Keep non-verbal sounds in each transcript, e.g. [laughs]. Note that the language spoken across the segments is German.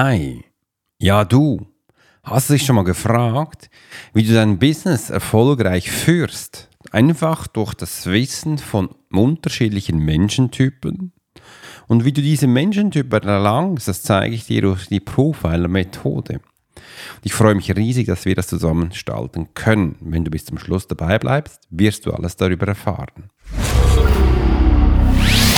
Hi. Ja, du. Hast du dich schon mal gefragt, wie du dein Business erfolgreich führst? Einfach durch das Wissen von unterschiedlichen Menschentypen? Und wie du diese Menschentypen erlangst, das zeige ich dir durch die Profiler-Methode. Ich freue mich riesig, dass wir das zusammen gestalten können. Wenn du bis zum Schluss dabei bleibst, wirst du alles darüber erfahren.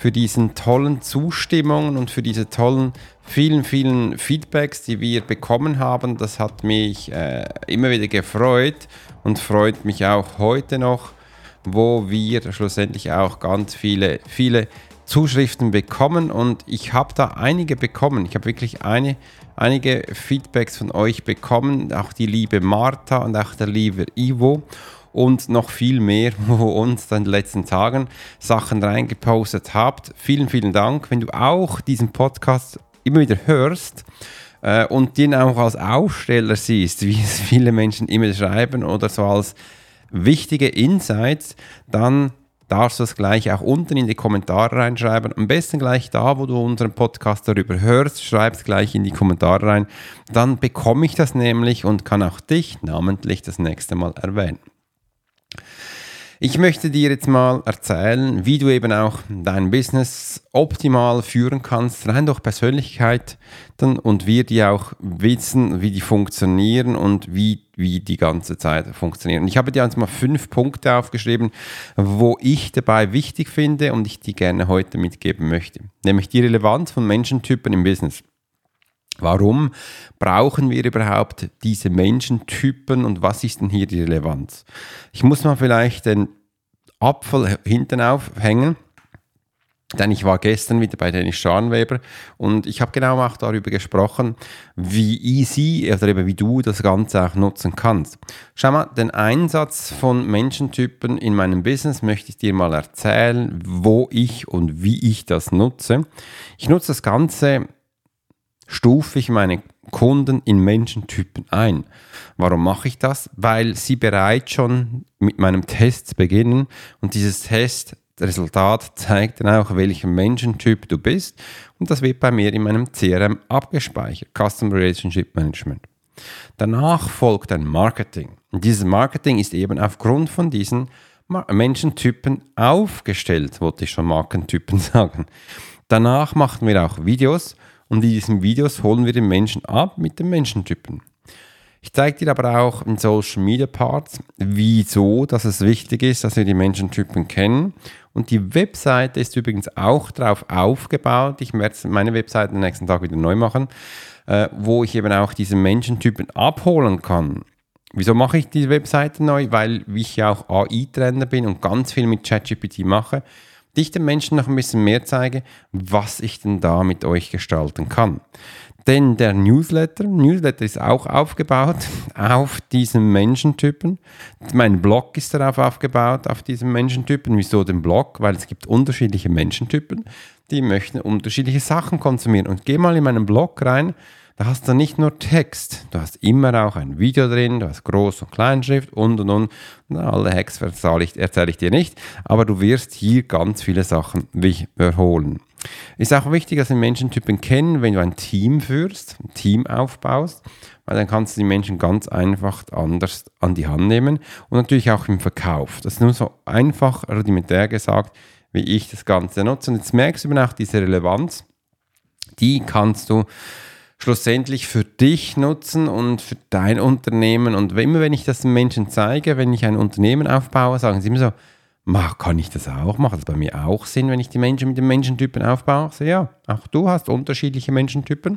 für diesen tollen Zustimmungen und für diese tollen, vielen, vielen Feedbacks, die wir bekommen haben. Das hat mich äh, immer wieder gefreut und freut mich auch heute noch, wo wir schlussendlich auch ganz viele, viele Zuschriften bekommen und ich habe da einige bekommen. Ich habe wirklich eine, einige Feedbacks von euch bekommen, auch die liebe Martha und auch der liebe Ivo und noch viel mehr, [laughs] wo uns in den letzten Tagen Sachen reingepostet habt. Vielen, vielen Dank. Wenn du auch diesen Podcast immer wieder hörst, äh, und den auch als Aufsteller siehst, wie es viele Menschen immer schreiben oder so als wichtige Insights, dann darfst du es gleich auch unten in die Kommentare reinschreiben. Am besten gleich da, wo du unseren Podcast darüber hörst, schreib es gleich in die Kommentare rein. Dann bekomme ich das nämlich und kann auch dich namentlich das nächste Mal erwähnen. Ich möchte dir jetzt mal erzählen, wie du eben auch dein Business optimal führen kannst, rein durch Persönlichkeit und wir die auch wissen, wie die funktionieren und wie, wie die ganze Zeit funktionieren. Ich habe dir jetzt mal fünf Punkte aufgeschrieben, wo ich dabei wichtig finde und ich die gerne heute mitgeben möchte. Nämlich die Relevanz von Menschentypen im Business. Warum brauchen wir überhaupt diese Menschentypen und was ist denn hier die Relevanz? Ich muss mal vielleicht den Apfel hinten aufhängen, denn ich war gestern wieder bei Dennis Scharnweber und ich habe genau auch darüber gesprochen, wie easy oder eben wie du das Ganze auch nutzen kannst. Schau mal, den Einsatz von Menschentypen in meinem Business möchte ich dir mal erzählen, wo ich und wie ich das nutze. Ich nutze das Ganze stufe ich meine Kunden in Menschentypen ein. Warum mache ich das? Weil sie bereits schon mit meinem Test beginnen und dieses Test Resultat zeigt dann auch, welcher Menschentyp du bist und das wird bei mir in meinem CRM abgespeichert, Customer Relationship Management. Danach folgt ein Marketing. Und dieses Marketing ist eben aufgrund von diesen Menschentypen aufgestellt, wollte ich schon Markentypen [laughs] sagen. Danach machen wir auch Videos und in diesen Videos holen wir den Menschen ab mit den Menschentypen. Ich zeige dir aber auch in Social Media Parts, wieso dass es wichtig ist, dass wir die Menschentypen kennen. Und die Webseite ist übrigens auch darauf aufgebaut. Ich werde meine Webseite am nächsten Tag wieder neu machen, äh, wo ich eben auch diese Menschentypen abholen kann. Wieso mache ich die Webseite neu? Weil ich ja auch AI-Trainer bin und ganz viel mit ChatGPT mache ich den Menschen noch ein bisschen mehr zeige, was ich denn da mit euch gestalten kann. Denn der Newsletter, Newsletter ist auch aufgebaut [laughs] auf diesen Menschentypen. Mein Blog ist darauf aufgebaut, auf diesen Menschentypen. Wieso den Blog? Weil es gibt unterschiedliche Menschentypen, die möchten unterschiedliche Sachen konsumieren. Und geh mal in meinen Blog rein, da hast du nicht nur Text, du hast immer auch ein Video drin, du hast Groß- und Kleinschrift und und und. Na, alle Hacks erzähle ich, erzähle ich dir nicht, aber du wirst hier ganz viele Sachen wiederholen. Ist auch wichtig, dass du Menschentypen kennen, wenn du ein Team führst, ein Team aufbaust, weil dann kannst du die Menschen ganz einfach anders an die Hand nehmen und natürlich auch im Verkauf. Das ist nur so einfach rudimentär gesagt, wie ich das Ganze nutze. Und jetzt merkst du eben auch diese Relevanz, die kannst du schlussendlich für dich nutzen und für dein Unternehmen. Und immer wenn ich das den Menschen zeige, wenn ich ein Unternehmen aufbaue, sagen sie immer so, Mach, kann ich das auch? Macht das bei mir auch Sinn, wenn ich die Menschen mit den Menschentypen aufbaue? So, ja, auch du hast unterschiedliche Menschentypen.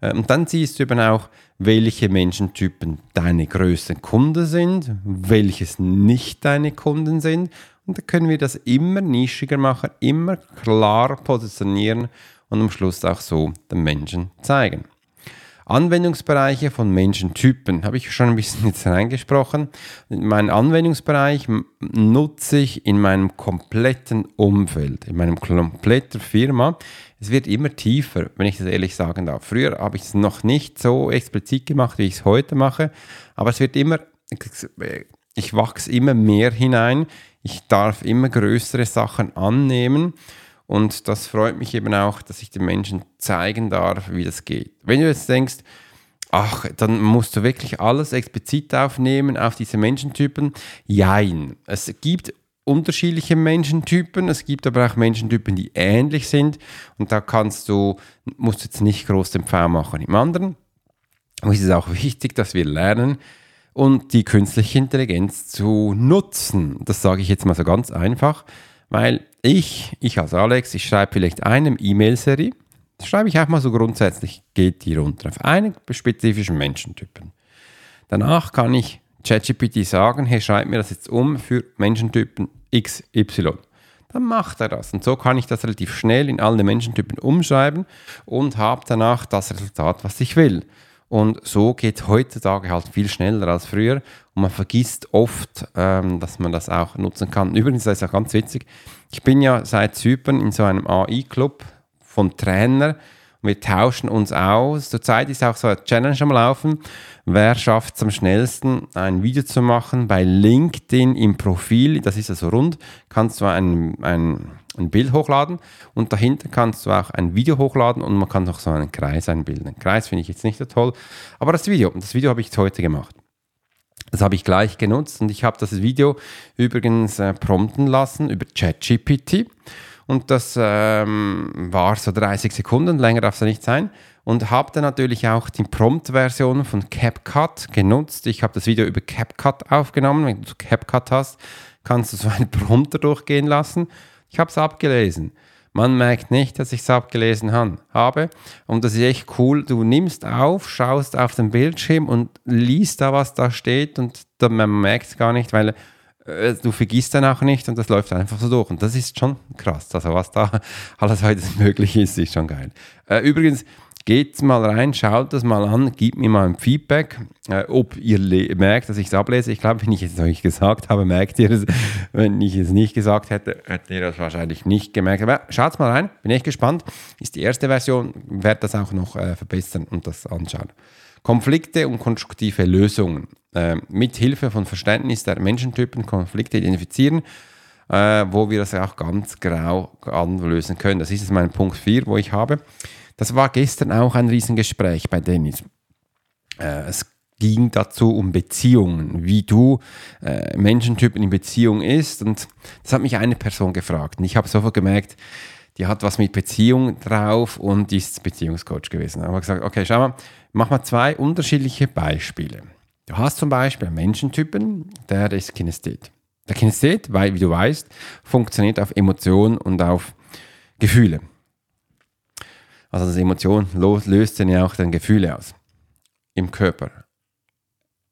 Ähm, und dann siehst du eben auch, welche Menschentypen deine größten Kunden sind, welches nicht deine Kunden sind. Und da können wir das immer nischiger machen, immer klar positionieren und am Schluss auch so den Menschen zeigen. Anwendungsbereiche von Menschentypen habe ich schon ein bisschen [laughs] jetzt reingesprochen. Mein Anwendungsbereich nutze ich in meinem kompletten Umfeld, in meinem kompletten Firma. Es wird immer tiefer, wenn ich das ehrlich sagen darf. Früher habe ich es noch nicht so explizit gemacht, wie ich es heute mache, aber es wird immer, ich wachse immer mehr hinein. Ich darf immer größere Sachen annehmen und das freut mich eben auch, dass ich den Menschen zeigen darf, wie das geht. Wenn du jetzt denkst, ach, dann musst du wirklich alles explizit aufnehmen auf diese Menschentypen. Jein. Es gibt unterschiedliche Menschentypen. Es gibt aber auch Menschentypen, die ähnlich sind. Und da kannst du, musst du jetzt nicht groß den Pfau machen. Im anderen ist es auch wichtig, dass wir lernen, und die künstliche Intelligenz zu nutzen. Das sage ich jetzt mal so ganz einfach, weil ich, ich als Alex, ich schreibe vielleicht eine E-Mail-Serie, das schreibe ich auch mal so grundsätzlich, geht die runter auf einen spezifischen Menschentypen. Danach kann ich ChatGPT sagen, hey, schreib mir das jetzt um für Menschentypen XY. Dann macht er das. Und so kann ich das relativ schnell in alle Menschentypen umschreiben und habe danach das Resultat, was ich will. Und so geht heutzutage halt viel schneller als früher. Und man vergisst oft, ähm, dass man das auch nutzen kann. Übrigens, das ist auch ganz witzig. Ich bin ja seit Zypern in so einem AI-Club von Trainer. Wir tauschen uns aus. Zurzeit ist auch so eine Challenge am Laufen. Wer schafft es am schnellsten, ein Video zu machen bei LinkedIn im Profil? Das ist ja so rund. Kannst du ein, ein ein Bild hochladen und dahinter kannst du auch ein Video hochladen und man kann noch so einen Kreis einbilden. Ein Kreis finde ich jetzt nicht so toll, aber das Video, das Video habe ich heute gemacht. Das habe ich gleich genutzt und ich habe das Video übrigens äh, prompten lassen über ChatGPT und das ähm, war so 30 Sekunden, länger darf es nicht sein und habe dann natürlich auch die Prompt-Version von CapCut genutzt. Ich habe das Video über CapCut aufgenommen. Wenn du CapCut hast, kannst du so einen Prompter durchgehen lassen ich habe es abgelesen. Man merkt nicht, dass ich es abgelesen habe. Und das ist echt cool. Du nimmst auf, schaust auf den Bildschirm und liest da, was da steht und man merkt es gar nicht, weil äh, du vergisst dann auch nicht und das läuft einfach so durch. Und das ist schon krass. Also was da [laughs] alles heute möglich ist, ist schon geil. Äh, übrigens, Geht mal rein, schaut das mal an, gebt mir mal ein Feedback, äh, ob ihr merkt, dass ich es ablese. Ich glaube, wenn ich es euch gesagt habe, merkt ihr es. Wenn ich es nicht gesagt hätte, hättet ihr das wahrscheinlich nicht gemerkt. Aber schaut mal rein, bin echt gespannt. Ist die erste Version, werde das auch noch äh, verbessern und das anschauen. Konflikte und konstruktive Lösungen. Äh, mit Hilfe von Verständnis der Menschentypen Konflikte identifizieren, äh, wo wir das auch ganz grau anlösen können. Das ist jetzt mein Punkt 4, wo ich habe. Das war gestern auch ein Riesengespräch bei Dennis. Äh, es ging dazu um Beziehungen, wie du äh, Menschentypen in Beziehung ist. Und das hat mich eine Person gefragt. Und ich habe sofort gemerkt, die hat was mit Beziehung drauf und ist Beziehungscoach gewesen. Ich habe gesagt, okay, schau mal, mach mal zwei unterschiedliche Beispiele. Du hast zum Beispiel einen Menschentypen, der ist Kinesthet. Der Kinesthet, weil, wie du weißt, funktioniert auf Emotionen und auf Gefühle. Also das Emotion löst dann ja auch dann Gefühle aus im Körper.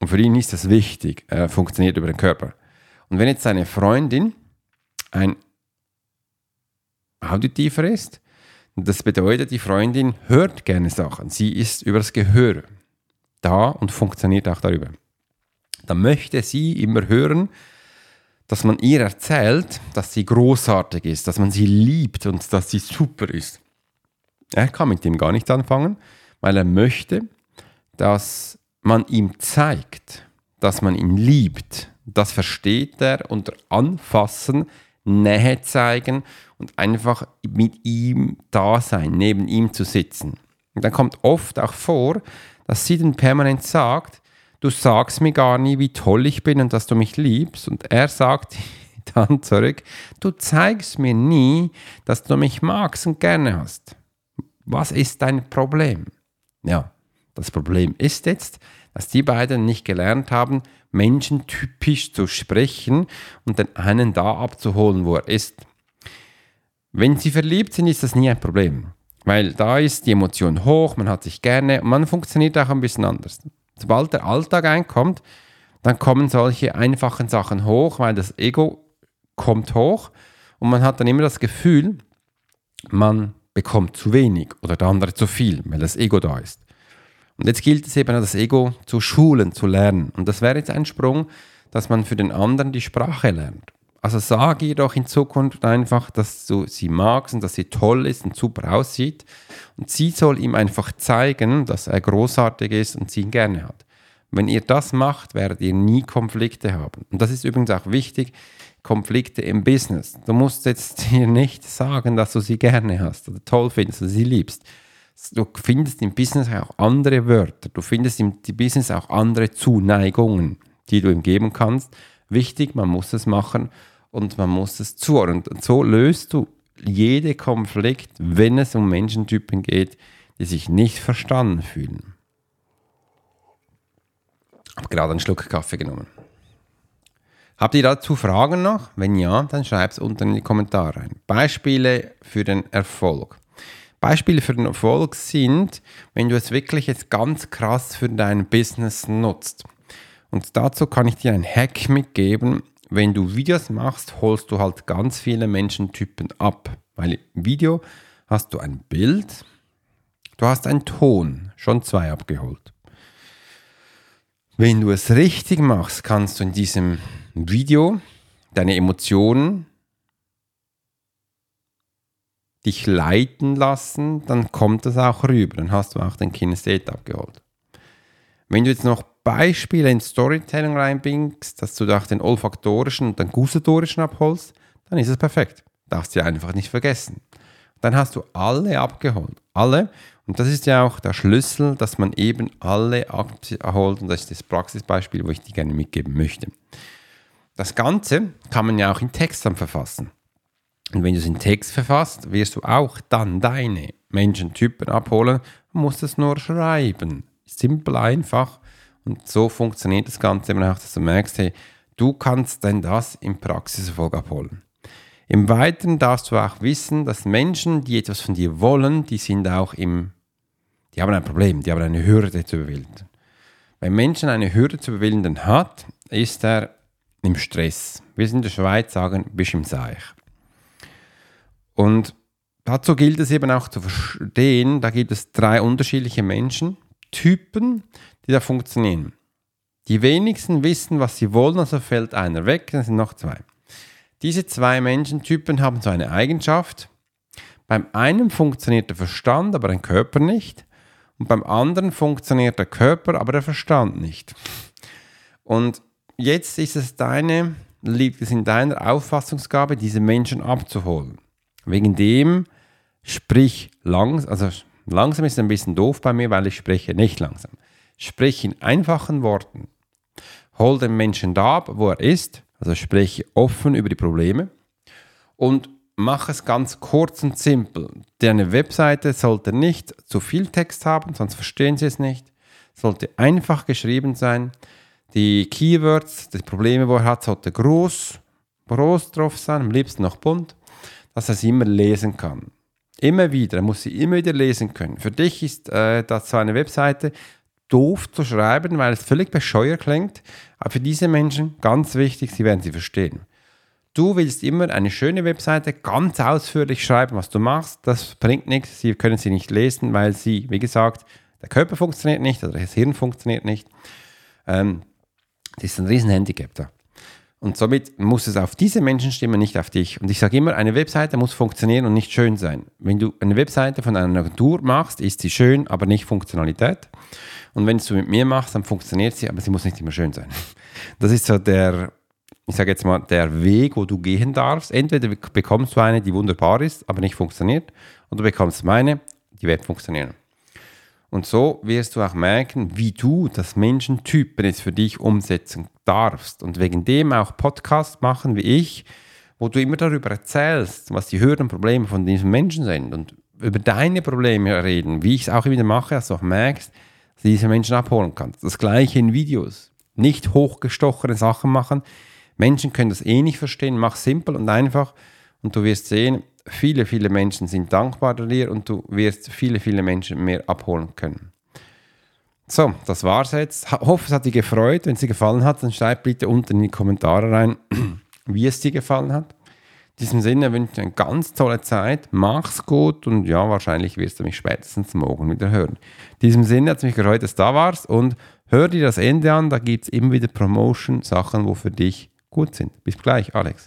Und für ihn ist das wichtig, er funktioniert über den Körper. Und wenn jetzt seine Freundin ein Auditiver ist, das bedeutet, die Freundin hört gerne Sachen. Sie ist über das Gehör da und funktioniert auch darüber. Dann möchte sie immer hören, dass man ihr erzählt, dass sie großartig ist, dass man sie liebt und dass sie super ist. Er kann mit dem gar nicht anfangen, weil er möchte, dass man ihm zeigt, dass man ihn liebt. Das versteht er unter Anfassen, Nähe zeigen und einfach mit ihm da sein, neben ihm zu sitzen. Und dann kommt oft auch vor, dass sie dann permanent sagt, du sagst mir gar nie, wie toll ich bin und dass du mich liebst. Und er sagt [laughs] dann zurück, du zeigst mir nie, dass du mich magst und gerne hast. Was ist dein Problem? Ja, das Problem ist jetzt, dass die beiden nicht gelernt haben, menschentypisch zu sprechen und den einen da abzuholen, wo er ist. Wenn sie verliebt sind, ist das nie ein Problem, weil da ist die Emotion hoch, man hat sich gerne und man funktioniert auch ein bisschen anders. Sobald der Alltag einkommt, dann kommen solche einfachen Sachen hoch, weil das Ego kommt hoch und man hat dann immer das Gefühl, man bekommt zu wenig oder der andere zu viel, weil das Ego da ist. Und jetzt gilt es eben, das Ego zu schulen, zu lernen. Und das wäre jetzt ein Sprung, dass man für den anderen die Sprache lernt. Also sage ihr doch in Zukunft einfach, dass du sie magst und dass sie toll ist und super aussieht. Und sie soll ihm einfach zeigen, dass er großartig ist und sie ihn gerne hat. Wenn ihr das macht, werdet ihr nie Konflikte haben. Und das ist übrigens auch wichtig, Konflikte im Business. Du musst jetzt [laughs] hier nicht sagen, dass du sie gerne hast oder toll findest oder sie liebst. Du findest im Business auch andere Wörter. Du findest im Business auch andere Zuneigungen, die du ihm geben kannst. Wichtig, man muss es machen und man muss es zuordnen. Und so löst du jede Konflikt, wenn es um Menschentypen geht, die sich nicht verstanden fühlen. Habe gerade einen Schluck Kaffee genommen. Habt ihr dazu Fragen noch? Wenn ja, dann schreibt es unten in die Kommentare rein. Beispiele für den Erfolg. Beispiele für den Erfolg sind, wenn du es wirklich jetzt ganz krass für dein Business nutzt. Und dazu kann ich dir einen Hack mitgeben. Wenn du Videos machst, holst du halt ganz viele Menschentypen ab. Weil im Video hast du ein Bild, du hast einen Ton, schon zwei abgeholt. Wenn du es richtig machst, kannst du in diesem Video deine Emotionen dich leiten lassen, dann kommt das auch rüber. Dann hast du auch den Kinestheet abgeholt. Wenn du jetzt noch Beispiele in Storytelling reinbringst, dass du auch den olfaktorischen und den gustatorischen abholst, dann ist es perfekt. Darfst du einfach nicht vergessen. Dann hast du alle abgeholt. Alle. Und das ist ja auch der Schlüssel, dass man eben alle abholt. Und das ist das Praxisbeispiel, wo ich dir gerne mitgeben möchte. Das Ganze kann man ja auch in Text dann verfassen. Und wenn du es in Text verfasst, wirst du auch dann deine Menschentypen abholen. Du musst es nur schreiben. Simpel, einfach. Und so funktioniert das Ganze eben auch, dass du merkst, hey, du kannst denn das im Praxiserfolg abholen. Im Weiteren darfst du auch wissen, dass Menschen, die etwas von dir wollen, die sind auch im, die haben ein Problem, die haben eine Hürde zu überwinden. Wenn Menschen eine Hürde zu überwinden hat, ist er im Stress. Wir in der Schweiz sagen, bist im Seich. Und dazu gilt es eben auch zu verstehen, da gibt es drei unterschiedliche Menschentypen, die da funktionieren. Die wenigsten wissen, was sie wollen, also fällt einer weg, dann sind noch zwei. Diese zwei Menschentypen haben so eine Eigenschaft. Beim einen funktioniert der Verstand, aber der Körper nicht. Und beim anderen funktioniert der Körper, aber der Verstand nicht. Und jetzt ist es deine, liegt es in deiner Auffassungsgabe, diese Menschen abzuholen. Wegen dem sprich langsam, also langsam ist ein bisschen doof bei mir, weil ich spreche nicht langsam. Sprich in einfachen Worten. Hol den Menschen da ab, wo er ist, also spreche offen über die Probleme und mach es ganz kurz und simpel. Deine Webseite sollte nicht zu viel Text haben, sonst verstehen sie es nicht. Sollte einfach geschrieben sein. Die Keywords, die Probleme, die er hat, sollte groß, groß drauf sein, am liebsten noch bunt, dass er sie immer lesen kann. Immer wieder, er muss sie immer wieder lesen können. Für dich ist äh, das zwar eine Webseite doof zu schreiben, weil es völlig bescheuert klingt, aber für diese Menschen ganz wichtig, sie werden sie verstehen. Du willst immer eine schöne Webseite ganz ausführlich schreiben, was du machst. Das bringt nichts. Sie können sie nicht lesen, weil sie, wie gesagt, der Körper funktioniert nicht oder das Hirn funktioniert nicht. Ähm, das ist ein Riesenhandicap da. Und somit muss es auf diese Menschen stimmen, nicht auf dich. Und ich sage immer, eine Webseite muss funktionieren und nicht schön sein. Wenn du eine Webseite von einer Agentur machst, ist sie schön, aber nicht Funktionalität. Und wenn du mit mir machst, dann funktioniert sie, aber sie muss nicht immer schön sein. [laughs] Das ist so der, ich sage jetzt mal, der Weg, wo du gehen darfst. Entweder bekommst du eine, die wunderbar ist, aber nicht funktioniert, oder du bekommst meine, die wird funktionieren. Und so wirst du auch merken, wie du das Menschentypen jetzt für dich umsetzen darfst. Und wegen dem auch Podcasts machen wie ich, wo du immer darüber erzählst, was die höheren Probleme von diesen Menschen sind. Und über deine Probleme reden, wie ich es auch wieder mache, dass du auch merkst, dass du diese Menschen abholen kannst. Das gleiche in Videos. Nicht hochgestochene Sachen machen. Menschen können das eh nicht verstehen. Mach simpel und einfach und du wirst sehen, viele, viele Menschen sind dankbar dir und du wirst viele, viele Menschen mehr abholen können. So, das war's jetzt. Ich hoffe, es hat dir gefreut. Wenn es dir gefallen hat, dann schreib bitte unten in die Kommentare rein, [clears throat] wie es dir gefallen hat. In diesem Sinne wünsche ich eine ganz tolle Zeit. Mach's gut und ja, wahrscheinlich wirst du mich spätestens morgen wieder hören. In diesem Sinne hat es mich gefreut, dass du da warst und hör dir das Ende an. Da gibt es immer wieder Promotion-Sachen, wo für dich gut sind. Bis gleich, Alex.